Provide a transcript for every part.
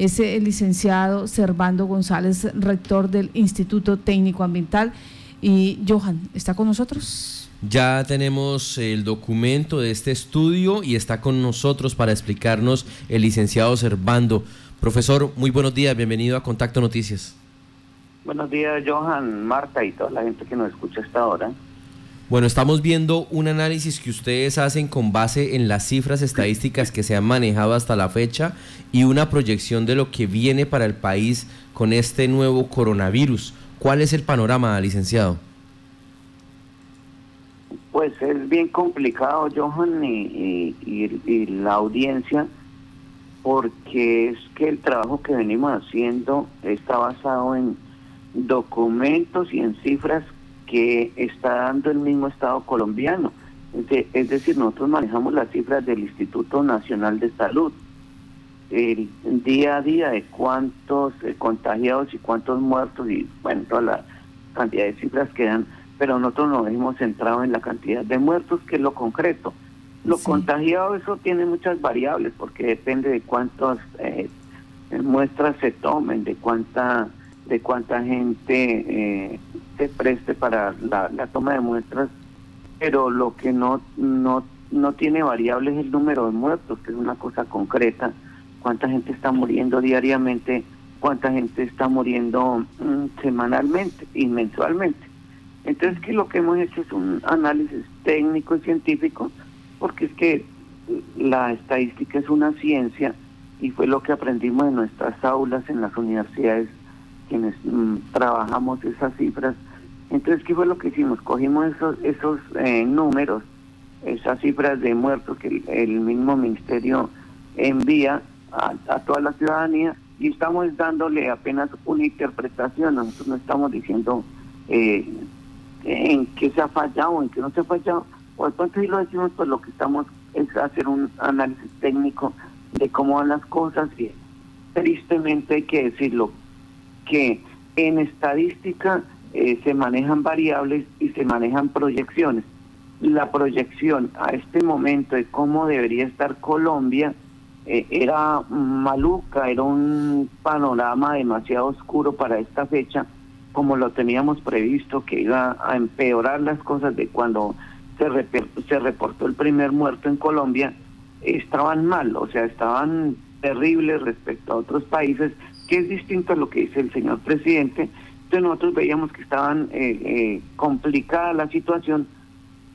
es el licenciado Servando González, rector del Instituto Técnico Ambiental. Y Johan, ¿está con nosotros? Ya tenemos el documento de este estudio y está con nosotros para explicarnos el licenciado Servando. Profesor, muy buenos días, bienvenido a Contacto Noticias. Buenos días, Johan, Marta y toda la gente que nos escucha hasta ahora. Bueno, estamos viendo un análisis que ustedes hacen con base en las cifras estadísticas que se han manejado hasta la fecha y una proyección de lo que viene para el país con este nuevo coronavirus. ¿Cuál es el panorama, licenciado? Pues es bien complicado, Johan, y, y la audiencia, porque es que el trabajo que venimos haciendo está basado en documentos y en cifras que está dando el mismo Estado colombiano. Es decir, nosotros manejamos las cifras del Instituto Nacional de Salud, el día a día de cuántos eh, contagiados y cuántos muertos y bueno, toda la cantidad de cifras que dan, pero nosotros nos hemos centrado en la cantidad de muertos, que es lo concreto. Lo contagiado, eso tiene muchas variables, porque depende de cuántas eh, muestras se tomen, de cuánta de cuánta gente eh, preste para la, toma de muestras, pero lo que no, no, no tiene variable es el número de muertos, que es una cosa concreta, cuánta gente está muriendo diariamente, cuánta gente está muriendo mm, semanalmente y mensualmente. Entonces, que lo que hemos hecho es un análisis técnico y científico, porque es que la estadística es una ciencia y fue lo que aprendimos en nuestras aulas en las universidades quienes mm, trabajamos esas cifras. Entonces, ¿qué fue lo que hicimos? Cogimos esos, esos eh, números, esas cifras de muertos que el, mismo ministerio envía a, toda la ciudadanía y estamos dándole apenas una interpretación. Nosotros no estamos diciendo eh, en qué se ha fallado, en qué no se ha fallado. O entonces si lo decimos, pues lo que estamos es hacer un análisis técnico de cómo van las cosas y tristemente hay que decirlo, que en estadística eh, se manejan variables y se manejan proyecciones. La proyección a este momento de cómo debería estar Colombia eh, era maluca, era un panorama demasiado oscuro para esta fecha, como lo teníamos previsto, que iba a empeorar las cosas de cuando se, se reportó el primer muerto en Colombia, estaban mal, o sea, estaban terribles respecto a otros países que es distinto a lo que dice el señor presidente. Nosotros veíamos que estaban eh, eh, complicada la situación,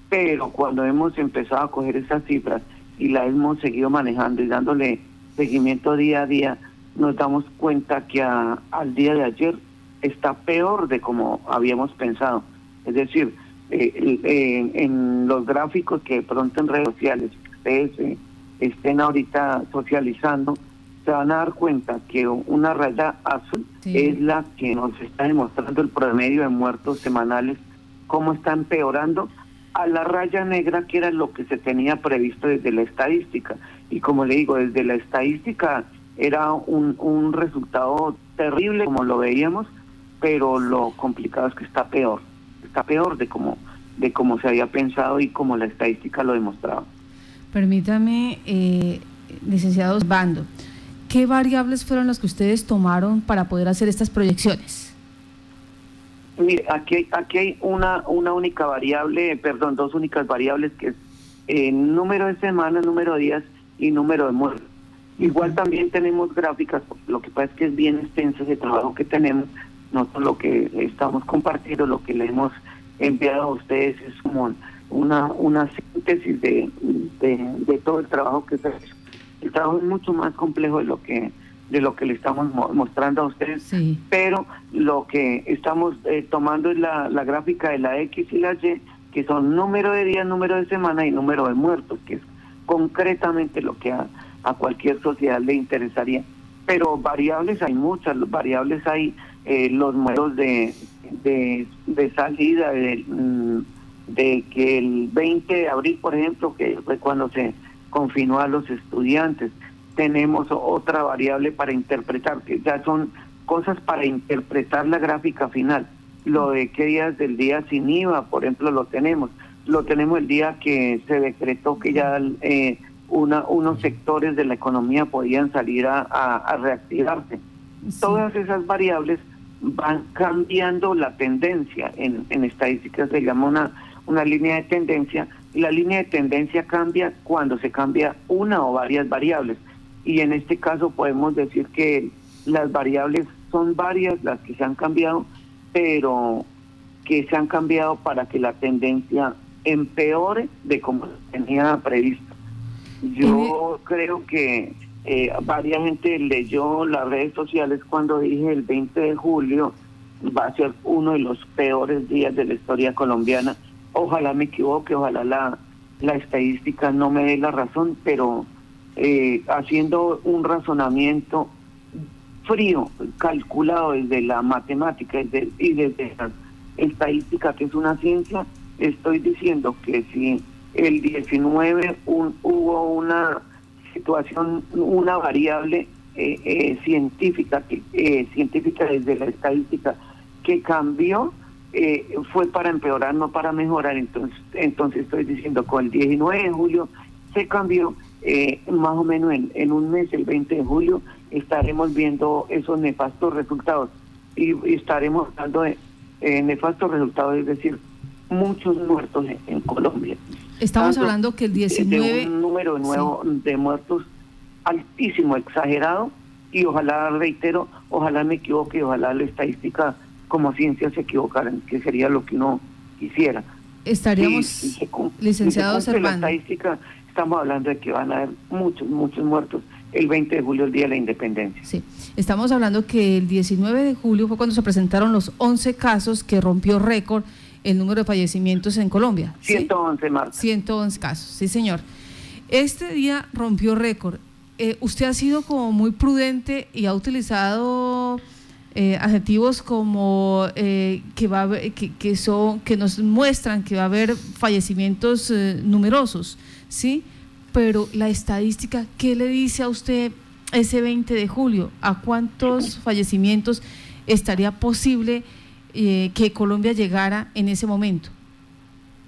pero cuando hemos empezado a coger esas cifras y las hemos seguido manejando y dándole seguimiento día a día, nos damos cuenta que al día de ayer está peor de como habíamos pensado. Es decir, eh, en los gráficos que pronto en redes sociales ustedes estén ahorita socializando, se van a dar cuenta que una raya azul es la que nos está demostrando el promedio de muertos semanales, cómo está empeorando a la raya negra, que era lo que se tenía previsto desde la estadística. Y como le digo, desde la estadística era un, un resultado terrible, como lo veíamos, pero lo complicado es que está peor, está peor de como, de como se había pensado y como la estadística lo demostraba. Permítame, eh, licenciados Bando. ¿Qué variables fueron las que ustedes tomaron para poder hacer estas proyecciones? Mire, aquí hay, aquí hay una, una única variable, perdón, dos únicas variables que es eh, número de semanas, número de días y número de muertos. Igual también tenemos gráficas, lo que pasa es que es bien extenso ese trabajo que tenemos. Nosotros lo que estamos compartiendo, lo que le hemos enviado a ustedes es como una, una síntesis de, de, todo el trabajo que se ha el trabajo es mucho más complejo de lo que de lo que le estamos mostrando a ustedes, pero lo que estamos eh, tomando es la, la gráfica de la X y la Y, que son número de días, número de semana y número de muertos, que es concretamente lo que a, a cualquier sociedad le interesaría. Pero variables hay muchas, variables hay eh, los muertos de, de, de salida, de, mm, de que el 20 de abril, por ejemplo, que fue cuando se confinó a los estudiantes. Tenemos otra variable para interpretar, que ya son cosas para interpretar la gráfica final. Lo de qué días del día sin IVA, por ejemplo, lo tenemos. Lo tenemos el día que se decretó que ya eh, una, unos sectores de la economía podían salir a, reactivarse. Todas esas variables van cambiando la tendencia. En, en estadísticas se llama una, una línea de tendencia la línea de tendencia cambia cuando se cambia una o varias variables. Y en este caso podemos decir que las variables son varias las que se han cambiado, pero que se han cambiado para que la tendencia empeore de como tenía previsto. Yo creo que eh, varias gente leyó las redes sociales cuando dije el 20 de julio va a ser uno de los peores días de la historia colombiana. Ojalá me equivoque, ojalá la, la estadística no me dé la razón, pero eh, haciendo un razonamiento frío, calculado desde la matemática y desde la estadística, que es una ciencia, estoy diciendo que si el 19 hubo una situación, una variable eh, eh, científica, eh, científica desde la estadística que cambió, fue para empeorar, no para mejorar. Entonces, entonces estoy diciendo, con el 19 de julio se cambió, más o menos en, en un mes, el 20 de julio, estaremos viendo esos nefastos resultados y, estaremos dando de nefastos resultados, es decir, muchos muertos en, Colombia. Estamos hablando que el 19... De un número nuevo de muertos altísimo, exagerado, y ojalá, reitero, ojalá me equivoque, ojalá la estadística como ciencia se equivocaran, que sería lo que uno quisiera. Estaríamos, licenciados La estadística, estamos hablando de que van a haber muchos, muchos muertos el 20 de julio, el Día de la Independencia. Sí, estamos hablando que el 19 de julio fue cuando se presentaron los 11 casos que rompió récord el número de fallecimientos en Colombia. 111, Marta. 111 casos, sí, señor. Este día rompió récord. Eh, usted ha sido como muy prudente y ha utilizado eh, adjetivos como eh, que va que, que, son que nos muestran que va a haber fallecimientos numerosos, sí. Pero la estadística, ¿qué le dice a usted ese 20 de julio? ¿A cuántos fallecimientos estaría posible? Eh, que Colombia llegara en ese momento?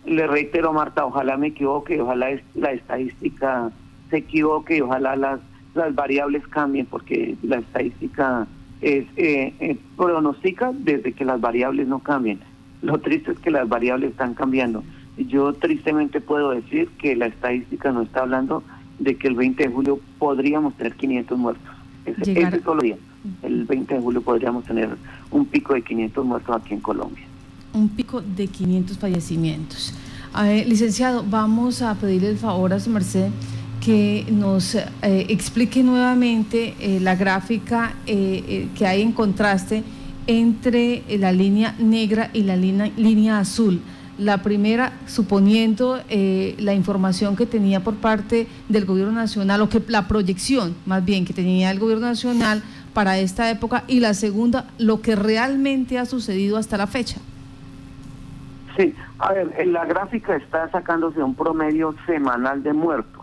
Le reitero, Marta, ojalá me equivoque, ojalá la estadística se equivoque ojalá las, las variables cambien, porque la estadística es eh, eh, pronostica desde que las variables no cambien. Lo triste es que las variables están cambiando. Yo tristemente puedo decir que la estadística no está hablando de que el 20 de julio podríamos tener 500 muertos. Ese, ese solo día el 20 de julio podríamos tener un pico de 500 muertos aquí en Colombia. Un pico de 500 fallecimientos. licenciado, vamos a pedirle el favor a su merced que nos eh, explique nuevamente eh, la gráfica eh, que hay en contraste entre la línea negra y la línea, línea azul. La primera, suponiendo la información que tenía por parte del gobierno nacional, o que la proyección más bien que tenía el gobierno nacional para esta época y la segunda, lo que realmente ha sucedido hasta la fecha. Sí, a ver, en la gráfica está sacándose un promedio semanal de muertos.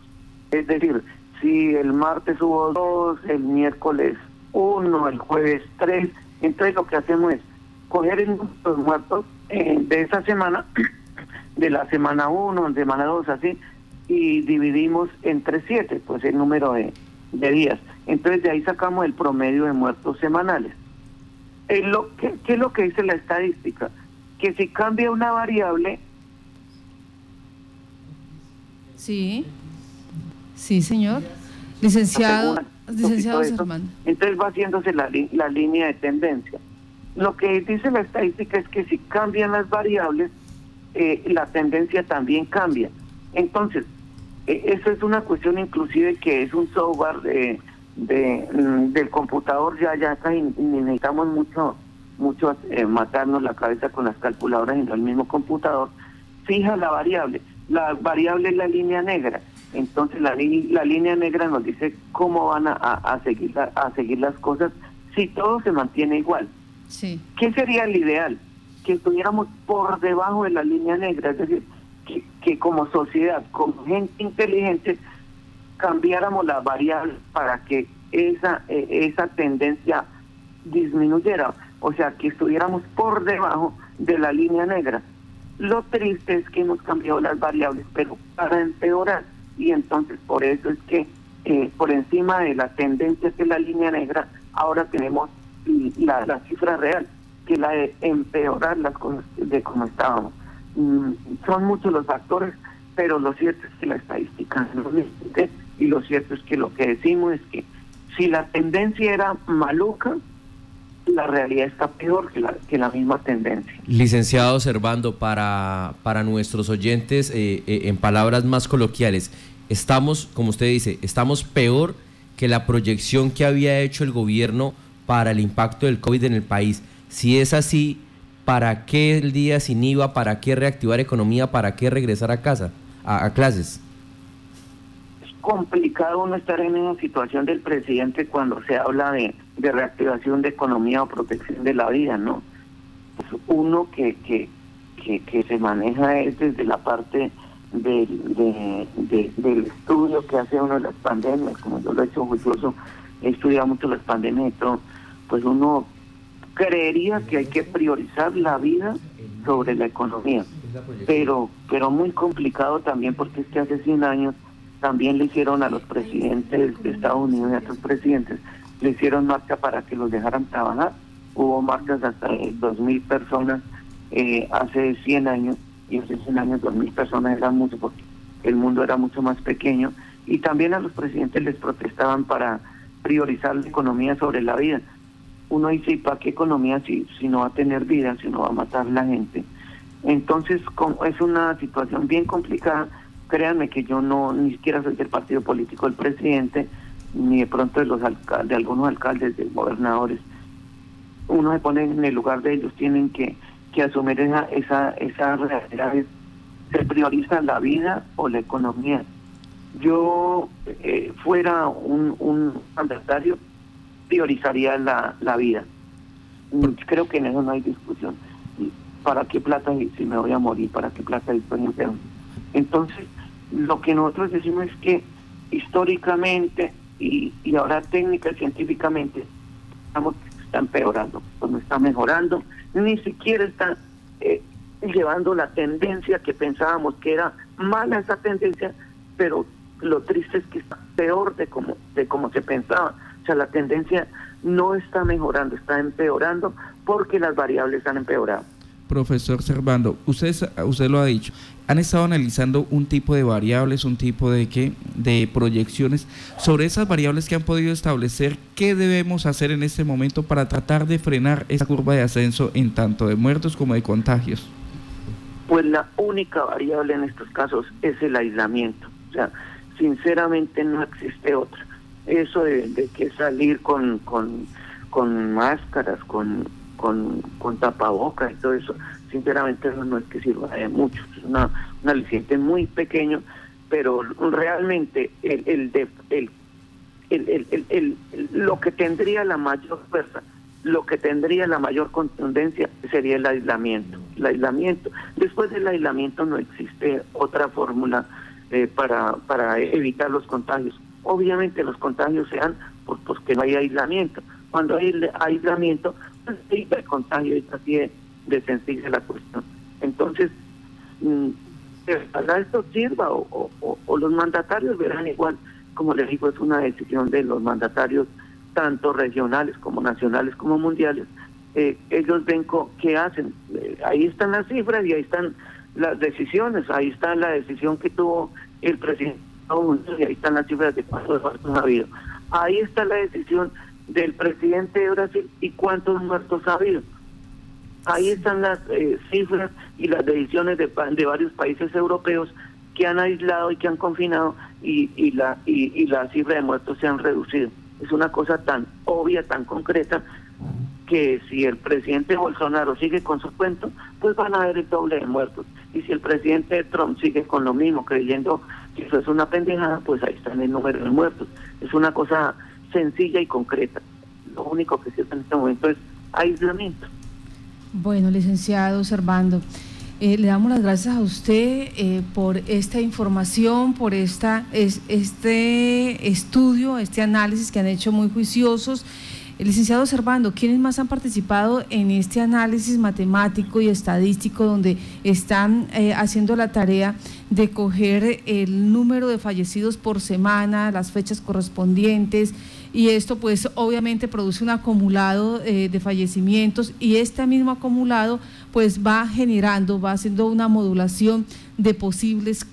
Es decir, si el martes hubo dos, el miércoles uno, el jueves tres, entonces lo que hacemos es coger el de muertos eh, de esa semana, de la semana uno, semana dos, así, y dividimos entre siete, pues el número de, de días. Entonces de ahí sacamos el promedio de muertos semanales. lo, ¿qué, es lo que dice la estadística? Que si cambia una variable... Sí, sí, señor. Licenciado, licenciado Entonces va haciéndose la, la línea de tendencia. Lo que dice la estadística es que si cambian las variables, eh, la tendencia también cambia. Entonces, eh, eso es una cuestión inclusive que es un software de de, mm, del computador ya ya casi necesitamos mucho mucho eh, matarnos la cabeza con las calculadoras en el mismo computador fija la variable la variable es la línea negra entonces la, la línea negra nos dice cómo van a, a, seguir a seguir las cosas si todo se mantiene igual sí. qué sería el ideal que estuviéramos por debajo de la línea negra es decir que, que como sociedad como gente inteligente cambiáramos la variable para que esa, eh, esa tendencia disminuyera, o sea, que estuviéramos por debajo de la línea negra. Lo triste es que hemos cambiado las variables, pero para empeorar. Y entonces por eso es que eh, por encima de la tendencia que es la línea negra, ahora tenemos la, la cifra real, que la de empeorar las cosas de como estábamos. Mm, son muchos los factores, pero lo cierto es que la estadística no existe y lo cierto es que lo que decimos es que si la tendencia era maluca, la realidad está peor que la, que la misma tendencia. Licenciado Servando, para, para nuestros oyentes, eh, eh, en palabras más coloquiales, estamos, como usted dice, estamos peor que la proyección que había hecho el gobierno para el impacto del COVID en el país. Si es así, ¿para qué el día sin IVA? ¿Para qué reactivar economía? ¿Para qué regresar a casa, a, clases? Complicado uno estar en una situación del presidente cuando se habla de, reactivación de economía o protección de la vida, ¿no? Pues uno que, que, que, se maneja es desde la parte del, del estudio que hace uno de las pandemias, como yo lo he hecho juicioso, he estudiado mucho las pandemias y todo, pues uno creería que hay que priorizar la vida sobre la economía, pero pero muy complicado también porque es que hace 100 años también le hicieron a los presidentes de Estados Unidos y a otros presidentes, le hicieron marcha para que los dejaran trabajar, hubo marchas hasta de 2.000 personas eh, hace 100 años y hace 100 años 2.000 personas eran mucho porque el mundo era mucho más pequeño y también a los presidentes les protestaban para priorizar la economía sobre la vida. Uno dice, ¿y para qué economía si, si no va a tener vida, si no va a matar la gente? Entonces es una situación bien complicada. Créanme que yo no ni siquiera soy del partido político del presidente, ni de pronto de los de algunos alcaldes, de gobernadores. Uno se pone en el lugar de ellos, tienen que que asumir esa, esa, esa realidad se prioriza la vida o la economía. Yo eh, fuera un, un mandatario, priorizaría la, la vida. Mm, creo que en eso no hay discusión. ¿Para qué plata si me voy a morir? ¿Para qué plata disponible? Entonces, lo que nosotros decimos es que históricamente y, y ahora técnica y científicamente estamos está empeorando, no está mejorando, ni siquiera está eh, llevando la tendencia que pensábamos que era mala esa tendencia, pero lo triste es que está peor de como, de como se pensaba. O sea, la tendencia no está mejorando, está empeorando porque las variables han empeorado. Profesor Servando, usted, usted lo ha dicho, han estado analizando un tipo de variables, un tipo de qué, de proyecciones sobre esas variables que han podido establecer, qué debemos hacer en este momento para tratar de frenar esa curva de ascenso en tanto de muertos como de contagios. Pues la única variable en estos casos es el aislamiento. O sea, sinceramente no existe otra. Eso de, que salir con, con, con máscaras, con con, con tapabocas y todo eso, sinceramente eso no es que sirva de mucho, es una, un aliciente muy pequeño, pero realmente el, el, el, el, el, lo que tendría la mayor fuerza, lo que tendría la mayor contundencia sería el aislamiento. El aislamiento. Después del aislamiento no existe otra fórmula eh, para, para evitar los contagios. Obviamente los contagios se dan por, porque no hay aislamiento. Cuando hay aislamiento, el contagio es así de, sencilla la cuestión. Entonces, mm, para esto sirva o, los mandatarios verán igual, como les digo, es una decisión de los mandatarios, tanto regionales como nacionales como mundiales. Eh, ellos ven qué hacen. Eh, ahí están las cifras y ahí están las decisiones. Ahí está la decisión que tuvo el presidente y ahí están las cifras de cuántos muertos ha habido. Ahí está la decisión del presidente de Brasil y cuántos muertos ha habido. Ahí están las eh, cifras y las decisiones de, de, varios países europeos que han aislado y que han confinado y, y la y, y, la cifra de muertos se han reducido. Es una cosa tan obvia, tan concreta, que si el presidente Bolsonaro sigue con su cuento, pues van a haber el doble de muertos. Y si el presidente Trump sigue con lo mismo, creyendo que eso es una pendejada, pues ahí están el número de muertos. Es una cosa sencilla y concreta. Lo único que sirve en este momento es aislamiento. Bueno, licenciado Servando, eh, le damos las gracias a usted eh, por esta información, por esta, es, este estudio, este análisis que han hecho muy juiciosos. Licenciado Servando, ¿quiénes más han participado en este análisis matemático y estadístico donde están eh, haciendo la tarea de coger el número de fallecidos por semana, las fechas correspondientes, y esto pues obviamente produce un acumulado eh, de fallecimientos y este mismo acumulado pues va generando, va haciendo una modulación de posibles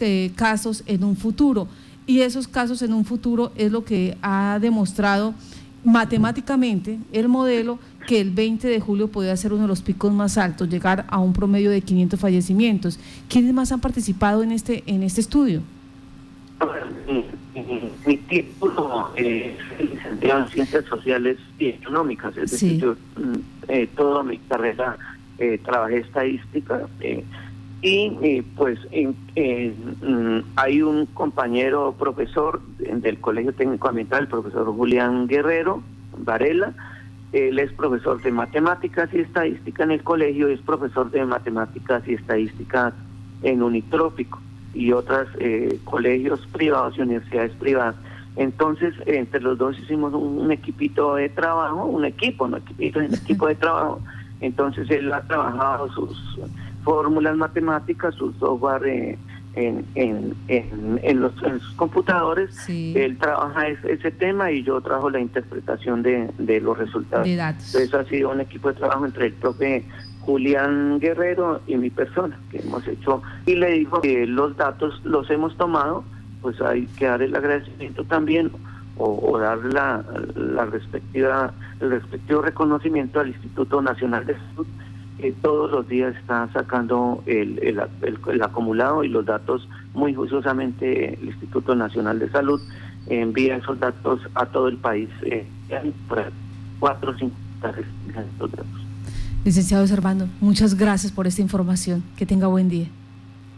eh, casos en un futuro. Y esos casos en un futuro es lo que ha demostrado matemáticamente el modelo que el 20 de julio podía ser uno de los picos más altos, llegar a un promedio de 500 fallecimientos. ¿Quiénes más han participado en este, en este estudio? Mi título es licenciado en Ciencias Sociales y Económicas, es decir, yo mm, eh, toda mi carrera eh, trabajé estadística eh, y pues mm, hay un compañero profesor del Colegio Técnico Ambiental, el profesor Julián Guerrero Varela, él es profesor de matemáticas y estadística en el colegio, es profesor de matemáticas y estadística en Unitrópico y otros eh, colegios privados y universidades privadas. Entonces, entre los dos hicimos un, equipito de trabajo, un equipo, no equipito, un equipo de trabajo. Entonces, él ha trabajado sus fórmulas matemáticas, sus software eh, en, en, en, los, sus computadores. Él trabaja ese, tema y yo trabajo la interpretación de, de los resultados. Entonces, ha sido un equipo de trabajo entre el profe Julián Guerrero y mi persona que hemos hecho y le digo que los datos los hemos tomado pues hay que dar el agradecimiento también o, dar la, la, respectiva el respectivo reconocimiento al Instituto Nacional de Salud que todos los días está sacando el, el, el, acumulado y los datos muy juiciosamente el Instituto Nacional de Salud envía esos datos a todo el país eh, cuatro o cinco datos. Licenciado Servando, muchas gracias por esta información. Que tenga buen día.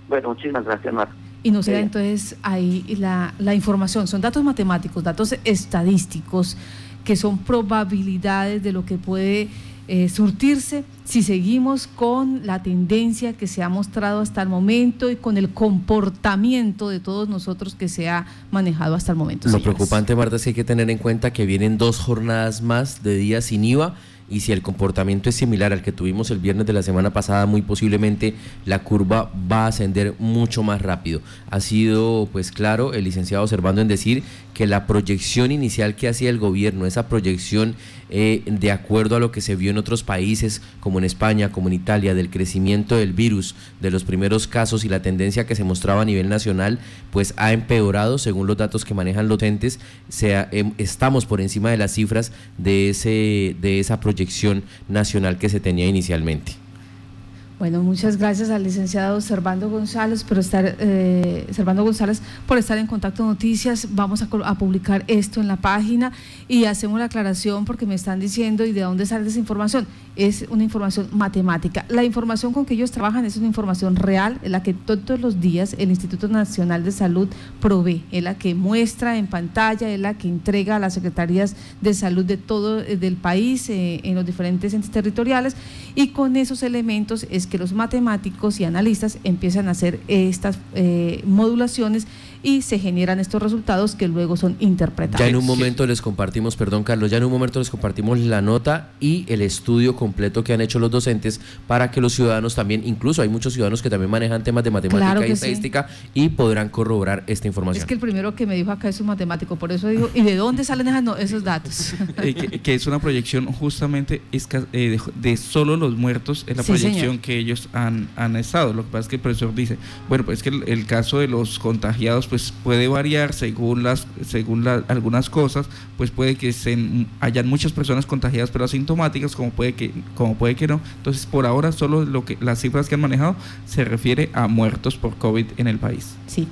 Bueno, muchísimas gracias, Mar. Y nos da entonces ahí la, la información. Son datos matemáticos, datos estadísticos, que son probabilidades de lo que puede eh, surtirse si seguimos con la tendencia que se ha mostrado hasta el momento y con el comportamiento de todos nosotros que se ha manejado hasta el momento. Lo preocupante, Marta, es que hay que tener en cuenta que vienen dos jornadas más de días sin IVA y si el comportamiento es similar al que tuvimos el viernes de la semana pasada, muy posiblemente la curva va a ascender mucho más rápido. Ha sido pues claro el licenciado observando en decir que la proyección inicial que hacía el gobierno, esa proyección eh, de acuerdo a lo que se vio en otros países como en España, como en Italia, del crecimiento del virus, de los primeros casos y la tendencia que se mostraba a nivel nacional, pues ha empeorado según los datos que manejan los entes, sea, em, estamos por encima de las cifras de, ese, de esa proyección nacional que se tenía inicialmente. Bueno, muchas gracias al licenciado Servando González por estar, eh, Servando González por estar en Contacto Noticias. Vamos a, publicar esto en la página y hacemos la aclaración porque me están diciendo y de dónde sale esa información. Es una información matemática. La información con que ellos trabajan es una información real, en la que todos los días el Instituto Nacional de Salud provee, es la que muestra en pantalla, es la que entrega a las secretarías de salud de todo eh, país eh, en los diferentes entes territoriales y con esos elementos es que los matemáticos y analistas empiezan a hacer estas eh, modulaciones y se generan estos resultados que luego son interpretados. Ya en un momento les compartimos, perdón Carlos, ya en un momento les compartimos la nota y el estudio completo que han hecho los docentes para que los ciudadanos también, incluso hay muchos ciudadanos que también manejan temas de matemática y estadística y podrán corroborar esta información. Es que el primero que me dijo acá es un matemático, por eso digo, ¿y de dónde salen esos datos? Eh, que, es una proyección justamente eh, de, solo los muertos, es la proyección que ellos han, han estado. Lo que pasa es que el profesor dice, bueno, pues es que el caso de los contagiados pues puede variar según las según algunas cosas, pues puede que se, hayan muchas personas contagiadas pero asintomáticas, como puede que como puede que no. Entonces, por ahora solo lo que las cifras que han manejado se refiere a muertos por COVID en el país. Sí.